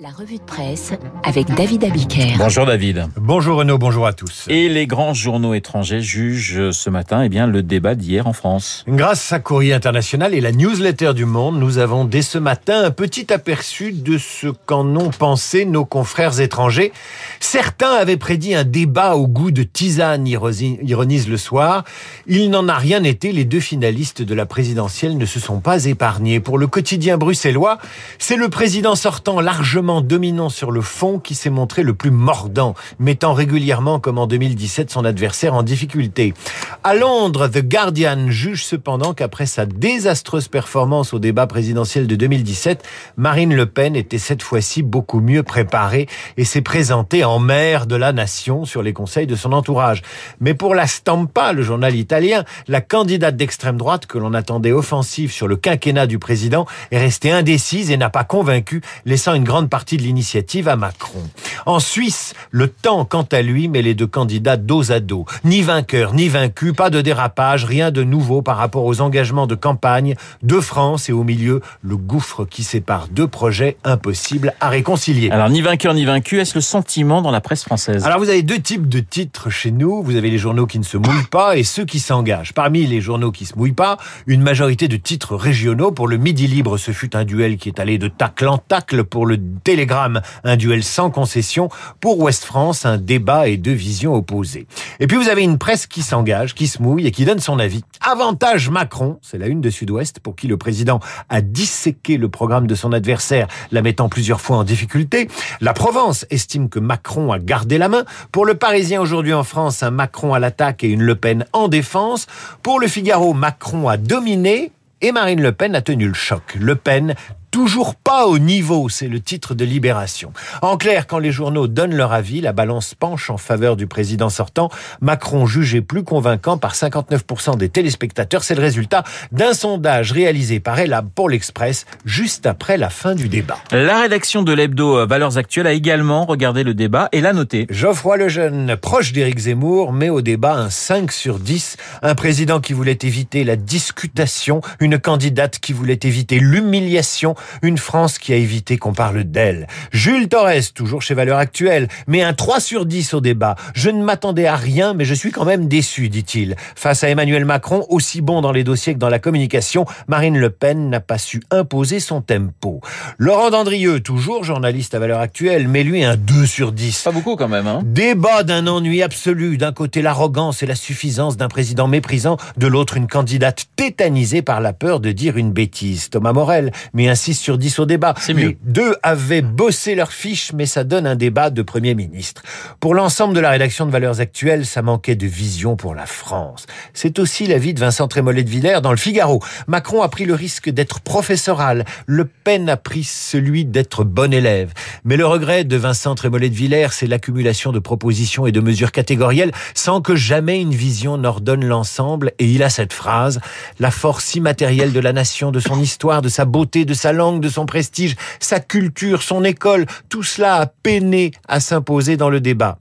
La revue de presse avec David Abiker. Bonjour David. Bonjour Renaud, bonjour à tous. Et les grands journaux étrangers jugent ce matin eh bien, le débat d'hier en France. Grâce à Courrier International et la newsletter du Monde, nous avons dès ce matin un petit aperçu de ce qu'en ont pensé nos confrères étrangers. Certains avaient prédit un débat au goût de tisane, ironise le soir. Il n'en a rien été, les deux finalistes de la présidentielle ne se sont pas épargnés. Pour le quotidien bruxellois, c'est le président sortant largement dominant sur le fond qui s'est montré le plus mordant, mettant régulièrement, comme en 2017, son adversaire en difficulté. À Londres, The Guardian juge cependant qu'après sa désastreuse performance au débat présidentiel de 2017, Marine Le Pen était cette fois-ci beaucoup mieux préparée et s'est présentée en mère de la nation sur les conseils de son entourage. Mais pour la Stampa, le journal italien, la candidate d'extrême droite que l'on attendait offensive sur le quinquennat du président est restée indécise et n'a pas convaincu, laissant une grande partie de l'initiative à Macron. En Suisse, le temps, quant à lui, met les deux candidats dos à dos. Ni vainqueur, ni vaincu, pas de dérapage, rien de nouveau par rapport aux engagements de campagne de France et au milieu, le gouffre qui sépare deux projets impossibles à réconcilier. Alors, ni vainqueur, ni vaincu, est-ce le sentiment dans la presse française? Alors, vous avez deux types de titres chez nous. Vous avez les journaux qui ne se mouillent pas et ceux qui s'engagent. Parmi les journaux qui se mouillent pas, une majorité de titres régionaux. Pour le Midi Libre, ce fut un duel qui est allé de tacle en tacle. Pour le Télégramme, un duel sans concession. Pour Ouest France, un débat et deux visions opposées. Et puis vous avez une presse qui s'engage, qui se mouille et qui donne son avis. Avantage Macron, c'est la une de Sud-Ouest, pour qui le président a disséqué le programme de son adversaire, la mettant plusieurs fois en difficulté. La Provence estime que Macron a gardé la main. Pour le Parisien aujourd'hui en France, un Macron à l'attaque et une Le Pen en défense. Pour le Figaro, Macron a dominé et Marine Le Pen a tenu le choc. Le Pen toujours pas au niveau, c'est le titre de Libération. En clair, quand les journaux donnent leur avis, la balance penche en faveur du président sortant. Macron jugé plus convaincant par 59% des téléspectateurs. C'est le résultat d'un sondage réalisé par Elab pour l'Express juste après la fin du débat. La rédaction de l'hebdo euh, Valeurs Actuelles a également regardé le débat et l'a noté. Geoffroy Lejeune, proche d'Éric Zemmour, met au débat un 5 sur 10. Un président qui voulait éviter la discutation, une candidate qui voulait éviter l'humiliation, une France qui a évité qu'on parle d'elle. Jules Torres, toujours chez Valeurs Actuelles, met un 3 sur 10 au débat. Je ne m'attendais à rien, mais je suis quand même déçu, dit-il. Face à Emmanuel Macron, aussi bon dans les dossiers que dans la communication, Marine Le Pen n'a pas su imposer son tempo. Laurent Dandrieux, toujours journaliste à Valeurs Actuelles, met lui un 2 sur 10. Pas beaucoup quand même, hein Débat d'un ennui absolu. D'un côté, l'arrogance et la suffisance d'un président méprisant, de l'autre, une candidate tétanisée par la peur de dire une bêtise. Thomas Morel met ainsi sur 10 au débat. C'est mieux. Les deux avaient bossé leur fiche, mais ça donne un débat de Premier ministre. Pour l'ensemble de la rédaction de Valeurs Actuelles, ça manquait de vision pour la France. C'est aussi l'avis de Vincent Trémollet de Villers dans le Figaro. Macron a pris le risque d'être professoral. Le Pen a pris celui d'être bon élève. Mais le regret de Vincent Trémollet de Villers, c'est l'accumulation de propositions et de mesures catégorielles sans que jamais une vision n'ordonne l'ensemble. Et il a cette phrase, la force immatérielle de la nation, de son histoire, de sa beauté, de sa langue, de son prestige, sa culture, son école, tout cela a peiné à s'imposer dans le débat.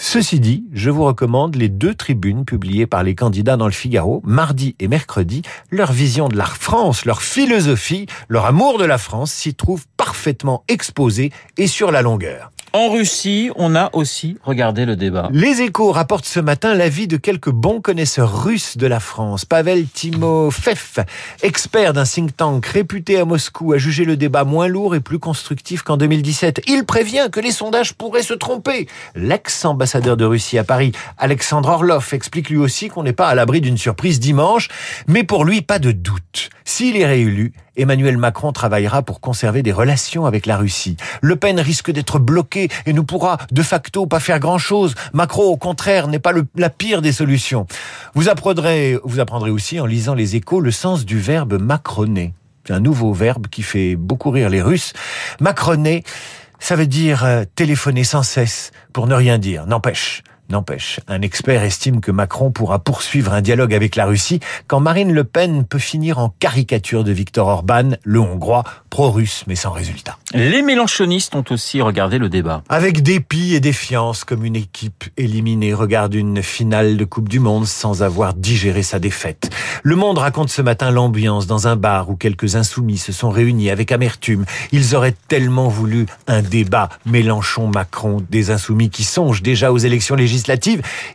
Ceci dit, je vous recommande les deux tribunes publiées par les candidats dans le Figaro, mardi et mercredi. Leur vision de la France, leur philosophie, leur amour de la France s'y trouve parfaitement exposé et sur la longueur. En Russie, on a aussi regardé le débat. Les échos rapportent ce matin l'avis de quelques bons connaisseurs russes de la France. Pavel Timofev, expert d'un think tank réputé à Moscou, a jugé le débat moins lourd et plus constructif qu'en 2017. Il prévient que les sondages pourraient se tromper. L'ex-ambassadeur de Russie à Paris, Alexandre Orlov, explique lui aussi qu'on n'est pas à l'abri d'une surprise dimanche, mais pour lui, pas de doute. S'il est réélu, Emmanuel Macron travaillera pour conserver des relations avec la Russie. Le Pen risque d'être bloqué et ne pourra de facto pas faire grand-chose. Macron, au contraire, n'est pas la pire des solutions. Vous apprendrez, vous apprendrez aussi en lisant les échos le sens du verbe macroner. C'est un nouveau verbe qui fait beaucoup rire les Russes. Macroner, ça veut dire euh, téléphoner sans cesse pour ne rien dire. N'empêche, N'empêche, un expert estime que Macron pourra poursuivre un dialogue avec la Russie quand Marine Le Pen peut finir en caricature de Viktor Orban, le Hongrois, pro-russe mais sans résultat. Les mélanchonistes ont aussi regardé le débat. Avec dépit et défiance, comme une équipe éliminée regarde une finale de Coupe du Monde sans avoir digéré sa défaite. Le Monde raconte ce matin l'ambiance dans un bar où quelques insoumis se sont réunis avec amertume. Ils auraient tellement voulu un débat Mélenchon-Macron, des insoumis qui songent déjà aux élections législatives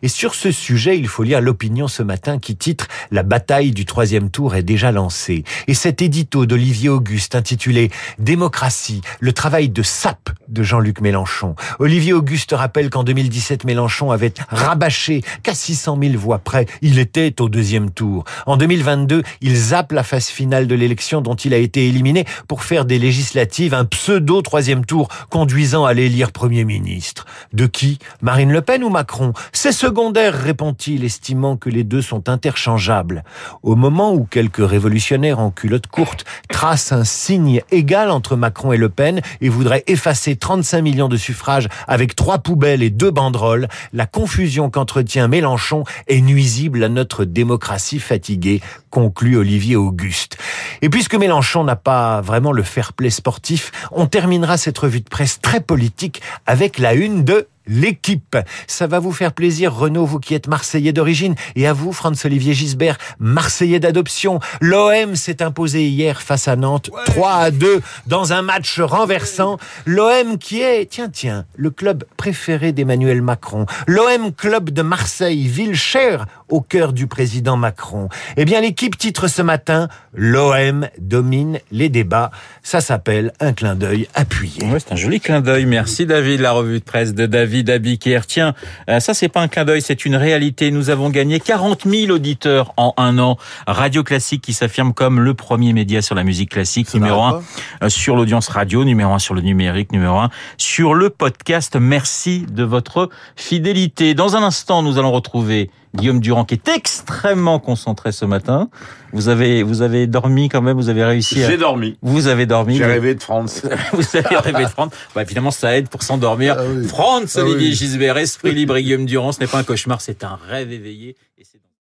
et sur ce sujet, il faut lire l'opinion ce matin qui titre La bataille du troisième tour est déjà lancée. Et cet édito d'Olivier Auguste intitulé Démocratie, le travail de sape de Jean-Luc Mélenchon. Olivier Auguste rappelle qu'en 2017, Mélenchon avait rabâché qu'à 600 000 voix près, il était au deuxième tour. En 2022, il zappe la phase finale de l'élection dont il a été éliminé pour faire des législatives un pseudo troisième tour conduisant à l'élire Premier ministre. De qui? Marine Le Pen ou Macron? C'est secondaire, répond-il, estimant que les deux sont interchangeables. Au moment où quelques révolutionnaires en culotte courte tracent un signe égal entre Macron et Le Pen et voudraient effacer 35 millions de suffrages avec trois poubelles et deux banderoles, la confusion qu'entretient Mélenchon est nuisible à notre démocratie fatiguée, conclut Olivier Auguste. Et puisque Mélenchon n'a pas vraiment le fair-play sportif, on terminera cette revue de presse très politique avec la une de L'équipe, ça va vous faire plaisir, Renaud, vous qui êtes Marseillais d'origine, et à vous, Franz-Olivier Gisbert, Marseillais d'adoption. L'OM s'est imposé hier face à Nantes, 3 à 2, dans un match renversant. L'OM qui est, tiens, tiens, le club préféré d'Emmanuel Macron. L'OM Club de Marseille, ville chère au cœur du président Macron. Eh bien, l'équipe titre ce matin, l'OM domine les débats. Ça s'appelle un clin d'œil appuyé. Ouais, c'est un joli clin d'œil. Merci David, la revue de presse de David. David Abiker. Tiens, euh, ça c'est pas un clin d'œil, c'est une réalité. Nous avons gagné 40 000 auditeurs en un an. Radio Classique qui s'affirme comme le premier média sur la musique classique, numéro un euh, sur l'audience radio, numéro un sur le numérique, numéro un sur le podcast. Merci de votre fidélité. Dans un instant, nous allons retrouver Guillaume Durand qui est extrêmement concentré ce matin. Vous avez vous avez dormi quand même, vous avez réussi. À... J'ai dormi. Vous avez dormi. J'ai rêvé de France. vous avez rêvé de France. Bah, évidemment, ça aide pour s'endormir. Ah oui. France, ah Olivier oui. Gisbert, esprit libre et Guillaume Durand, ce n'est pas un cauchemar, c'est un rêve éveillé. Et